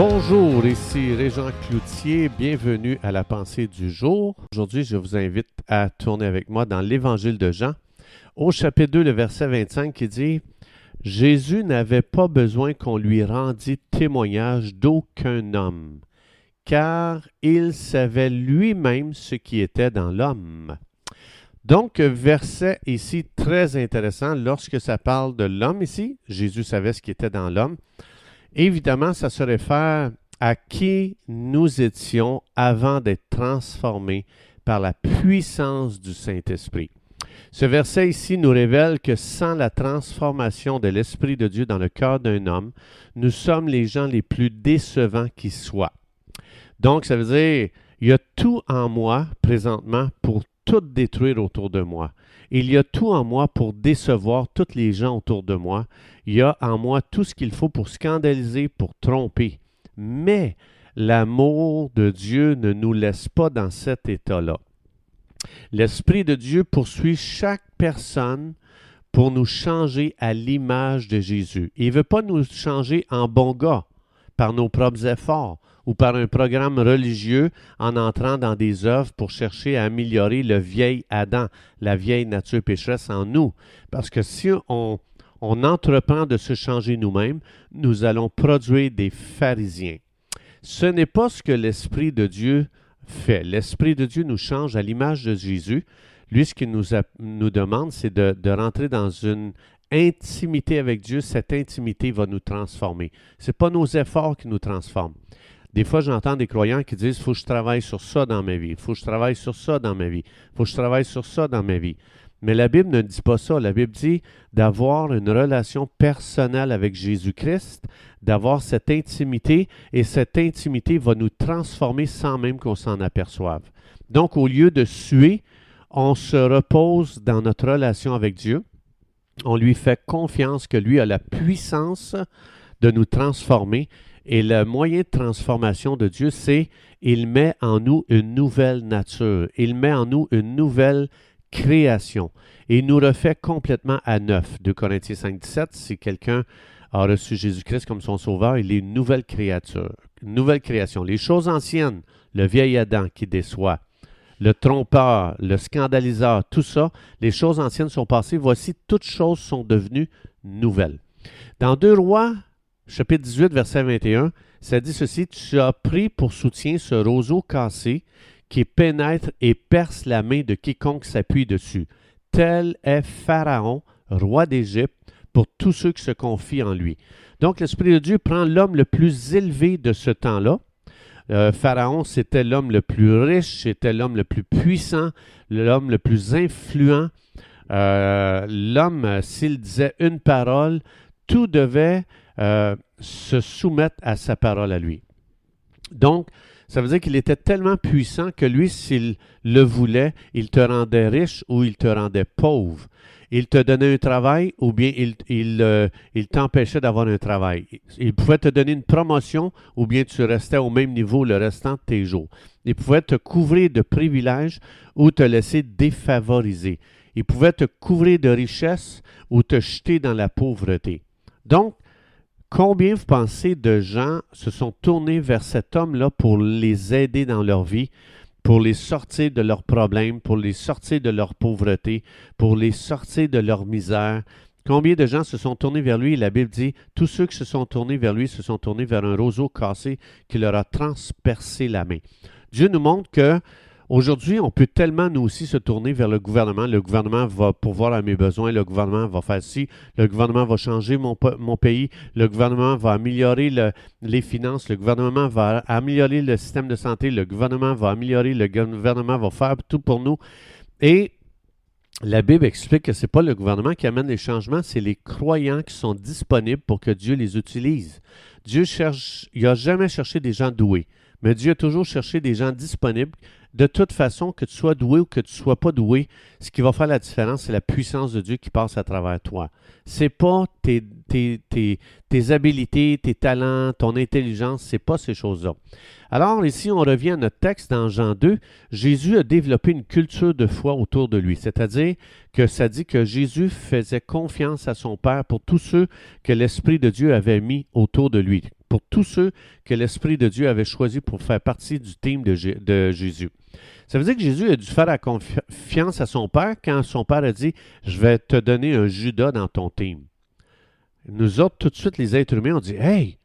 Bonjour, ici Régent Cloutier, bienvenue à la pensée du jour. Aujourd'hui, je vous invite à tourner avec moi dans l'Évangile de Jean, au chapitre 2, le verset 25 qui dit Jésus n'avait pas besoin qu'on lui rendît témoignage d'aucun homme, car il savait lui-même ce qui était dans l'homme. Donc, verset ici très intéressant lorsque ça parle de l'homme ici. Jésus savait ce qui était dans l'homme. Évidemment, ça se réfère à qui nous étions avant d'être transformés par la puissance du Saint-Esprit. Ce verset ici nous révèle que sans la transformation de l'Esprit de Dieu dans le cœur d'un homme, nous sommes les gens les plus décevants qui soient. Donc, ça veut dire, il y a tout en moi présentement pour tout détruire autour de moi. Il y a tout en moi pour décevoir tous les gens autour de moi. Il y a en moi tout ce qu'il faut pour scandaliser, pour tromper. Mais l'amour de Dieu ne nous laisse pas dans cet état-là. L'Esprit de Dieu poursuit chaque personne pour nous changer à l'image de Jésus. Il ne veut pas nous changer en bon gars par nos propres efforts ou par un programme religieux en entrant dans des œuvres pour chercher à améliorer le vieil Adam, la vieille nature pécheresse en nous. Parce que si on, entreprend de se changer nous-mêmes, nous allons produire des pharisiens. Ce n'est pas ce que l'Esprit de Dieu fait. L'Esprit de Dieu nous change à l'image de Jésus. Lui, ce qu'il nous, nous demande, c'est de, de rentrer dans une intimité avec Dieu. Cette intimité va nous transformer. Ce n'est pas nos efforts qui nous transforment. Des fois, j'entends des croyants qui disent, faut que je travaille sur ça dans ma vie, faut que je travaille sur ça dans ma vie, faut que je travaille sur ça dans ma vie. Mais la Bible ne dit pas ça. La Bible dit d'avoir une relation personnelle avec Jésus-Christ, d'avoir cette intimité, et cette intimité va nous transformer sans même qu'on s'en aperçoive. Donc, au lieu de suer, on se repose dans notre relation avec Dieu. On lui fait confiance que lui a la puissance de nous transformer et le moyen de transformation de Dieu, c'est il met en nous une nouvelle nature, il met en nous une nouvelle création et il nous refait complètement à neuf. De Corinthiens 5, 17, si quelqu'un a reçu Jésus-Christ comme son sauveur, il est une nouvelle créature, une nouvelle création. Les choses anciennes, le vieil Adam qui déçoit, le trompeur, le scandaliseur, tout ça, les choses anciennes sont passées. Voici, toutes choses sont devenues nouvelles. Dans deux rois chapitre 18, verset 21, ça dit ceci, Tu as pris pour soutien ce roseau cassé qui pénètre et perce la main de quiconque s'appuie dessus. Tel est Pharaon, roi d'Égypte, pour tous ceux qui se confient en lui. Donc l'Esprit de Dieu prend l'homme le plus élevé de ce temps-là. Euh, Pharaon, c'était l'homme le plus riche, c'était l'homme le plus puissant, l'homme le plus influent. Euh, l'homme, s'il disait une parole, tout devait euh, se soumettre à sa parole à lui. Donc, ça veut dire qu'il était tellement puissant que lui, s'il le voulait, il te rendait riche ou il te rendait pauvre. Il te donnait un travail ou bien il, il, euh, il t'empêchait d'avoir un travail. Il pouvait te donner une promotion ou bien tu restais au même niveau le restant de tes jours. Il pouvait te couvrir de privilèges ou te laisser défavoriser. Il pouvait te couvrir de richesses ou te jeter dans la pauvreté. Donc, Combien vous pensez de gens se sont tournés vers cet homme-là pour les aider dans leur vie, pour les sortir de leurs problèmes, pour les sortir de leur pauvreté, pour les sortir de leur misère? Combien de gens se sont tournés vers lui? La Bible dit, tous ceux qui se sont tournés vers lui se sont tournés vers un roseau cassé qui leur a transpercé la main. Dieu nous montre que Aujourd'hui, on peut tellement nous aussi se tourner vers le gouvernement. Le gouvernement va pourvoir à mes besoins, le gouvernement va faire ci, le gouvernement va changer mon, pays, le gouvernement va améliorer les finances, le gouvernement va améliorer le système de santé, le gouvernement va améliorer, le gouvernement va faire tout pour nous. Et la Bible explique que ce n'est pas le gouvernement qui amène les changements, c'est les croyants qui sont disponibles pour que Dieu les utilise. Dieu cherche, il n'a jamais cherché des gens doués, mais Dieu a toujours cherché des gens disponibles de toute façon, que tu sois doué ou que tu ne sois pas doué, ce qui va faire la différence, c'est la puissance de Dieu qui passe à travers toi. C'est pas tes, tes, tes, habiletés, tes talents, ton intelligence, c'est pas ces choses-là. Alors ici, on revient à notre texte dans Jean 2. Jésus a développé une culture de foi autour de lui, c'est-à-dire que ça dit que Jésus faisait confiance à son Père pour tous ceux que l'Esprit de Dieu avait mis autour de lui, pour tous ceux que l'Esprit de Dieu avait choisi pour faire partie du team de Jésus. Ça veut dire que Jésus a dû faire la confiance à son Père quand son Père a dit Je vais te donner un Judas dans ton team. Nous autres, tout de suite, les êtres humains, on dit Hey,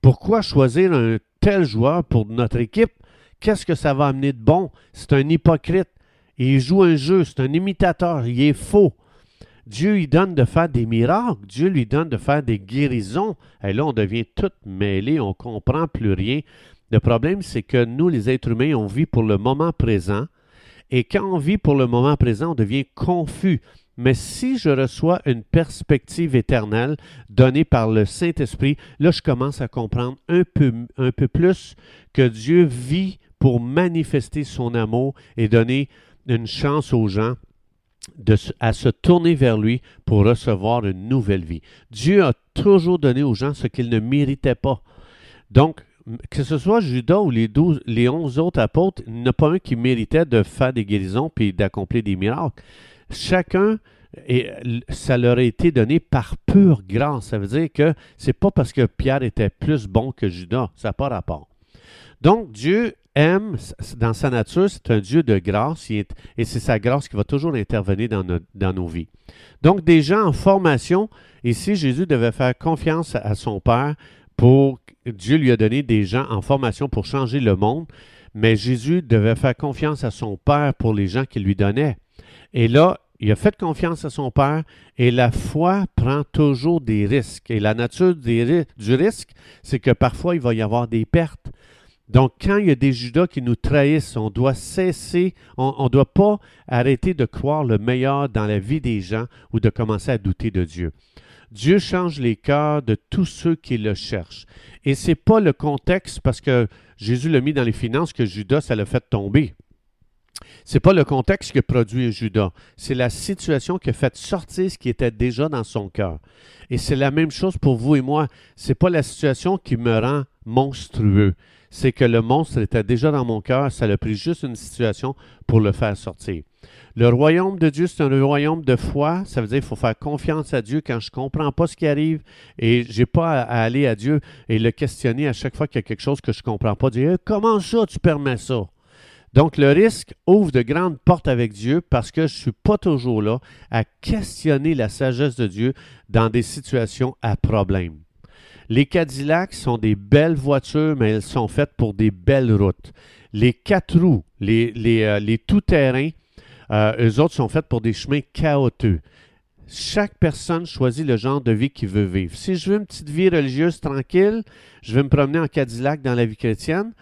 pourquoi choisir un tel joueur pour notre équipe? Qu'est-ce que ça va amener de bon? C'est un hypocrite. Il joue un jeu, c'est un imitateur, il est faux. Dieu lui donne de faire des miracles, Dieu lui donne de faire des guérisons. Et là, on devient tout mêlé, on ne comprend plus rien. Le problème, c'est que nous, les êtres humains, on vit pour le moment présent. Et quand on vit pour le moment présent, on devient confus. Mais si je reçois une perspective éternelle donnée par le Saint-Esprit, là, je commence à comprendre un peu, un peu plus que Dieu vit pour manifester son amour et donner une chance aux gens à se tourner vers lui pour recevoir une nouvelle vie. Dieu a toujours donné aux gens ce qu'ils ne méritaient pas. Donc, que ce soit Judas ou les, douze, les onze autres apôtres, il n'y en a pas un qui méritait de faire des guérisons puis d'accomplir des miracles. Chacun, et ça leur a été donné par pure grâce. Ça veut dire que c'est pas parce que Pierre était plus bon que Judas. Ça n'a pas rapport. Donc, Dieu aime, dans sa nature, c'est un Dieu de grâce et c'est sa grâce qui va toujours intervenir dans, dans, nos vies. Donc, des gens en formation, ici, Jésus devait faire confiance à son Père pour. Dieu lui a donné des gens en formation pour changer le monde, mais Jésus devait faire confiance à son Père pour les gens qu'il lui donnait. Et là, il a fait confiance à son Père et la foi prend toujours des risques. Et la nature du risque, c'est que parfois il va y avoir des pertes. Donc, quand il y a des Judas qui nous trahissent, on doit cesser, on ne doit pas arrêter de croire le meilleur dans la vie des gens ou de commencer à douter de Dieu. Dieu change les cœurs de tous ceux qui le cherchent. Et ce n'est pas le contexte, parce que Jésus l'a mis dans les finances, que Judas, ça l'a fait tomber. Ce n'est pas le contexte qui a produit Judas, c'est la situation qui a fait sortir ce qui était déjà dans son cœur. Et c'est la même chose pour vous et moi. Ce n'est pas la situation qui me rend monstrueux c'est que le monstre était déjà dans mon cœur, ça a pris juste une situation pour le faire sortir. Le royaume de Dieu, c'est un royaume de foi. Ça veut dire qu'il faut faire confiance à Dieu quand je ne comprends pas ce qui arrive et je n'ai pas à, aller à Dieu et le questionner à chaque fois qu'il y a quelque chose que je ne comprends pas. Dire Comment ça tu permets ça Donc le risque ouvre de grandes portes avec Dieu parce que je ne suis pas toujours là à questionner la sagesse de Dieu dans des situations à problème. Les Cadillacs sont des belles voitures, mais elles sont faites pour des belles routes. Les quatre roues, les, les, euh, tout-terrains, euh, eux autres sont faits pour des chemins chaotiques. Chaque personne choisit le genre de vie qu'il veut vivre. Si je veux une petite vie religieuse tranquille, je vais me promener en Cadillac dans la vie chrétienne,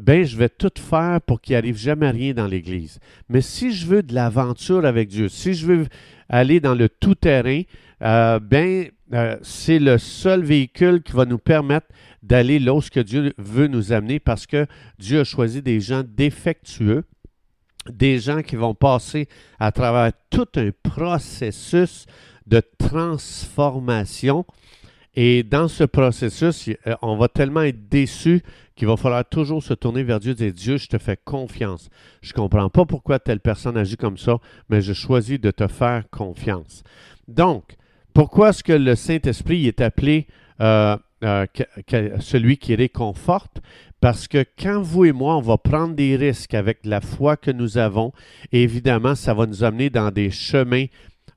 ben je vais tout faire pour qu'il arrive jamais rien dans l'Église. Mais si je veux de l'aventure avec Dieu, si je veux aller dans le tout-terrain, euh, ben euh, c'est le seul véhicule qui va nous permettre d'aller là où que Dieu veut nous amener parce que Dieu a choisi des gens défectueux, des gens qui vont passer à travers tout un processus de transformation. Et dans ce processus, euh, on va tellement être déçu qu'il va falloir toujours se tourner vers Dieu et dire Dieu, je te fais confiance. Je ne comprends pas pourquoi telle personne agit comme ça, mais je choisis de te faire confiance. Donc, pourquoi est-ce que le Saint-Esprit est appelé euh, euh, celui qui réconforte? Parce que quand vous et moi, on va prendre des risques avec la foi que nous avons, évidemment, ça va nous amener dans des chemins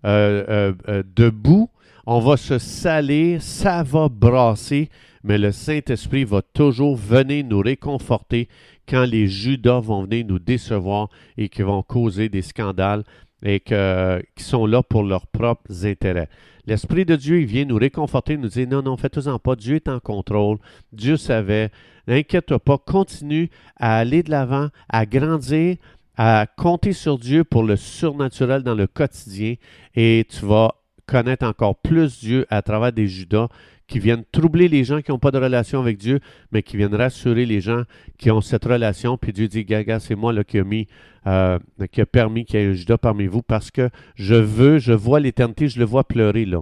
euh, debout. On va se salir, ça va brasser, mais le Saint-Esprit va toujours venir nous réconforter quand les Judas vont venir nous décevoir et qui vont causer des scandales et qui sont là pour leurs propres intérêts. L'Esprit de Dieu, il vient nous réconforter, nous dire non, non, faites-en pas, Dieu est en contrôle, Dieu savait, n'inquiète pas, continue à aller de l'avant, à grandir, à compter sur Dieu pour le surnaturel dans le quotidien et tu vas connaître encore plus Dieu à travers des Judas qui viennent troubler les gens qui n'ont pas de relation avec Dieu, mais qui viennent rassurer les gens qui ont cette relation. Puis Dieu dit, Gaga, c'est moi là, qui euh, a permis qu'il y ait un Judas parmi vous parce que je veux, je vois l'éternité, je le vois pleurer là.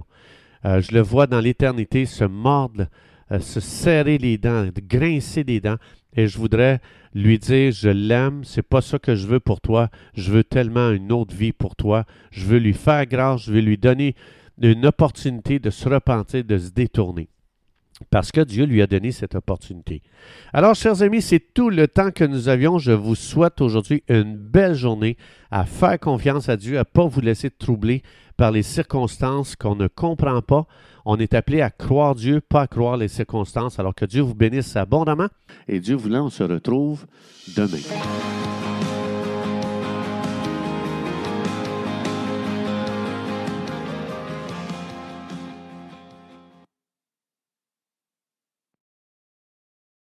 Euh, je le vois dans l'éternité se mordre, euh, se serrer les dents, grincer des dents. Et je voudrais lui dire, je l'aime, c'est pas ça que je veux pour toi, je veux tellement une autre vie pour toi, je veux lui faire grâce, je veux lui donner une opportunité de se repentir, de se détourner. Parce que Dieu lui a donné cette opportunité. Alors, chers amis, c'est tout le temps que nous avions. Je vous souhaite aujourd'hui une belle journée, à faire confiance à Dieu, à ne pas vous laisser troubler par les circonstances qu'on ne comprend pas. On est appelé à croire Dieu, pas à croire les circonstances. Alors que Dieu vous bénisse abondamment. Et Dieu voulant, on se retrouve demain.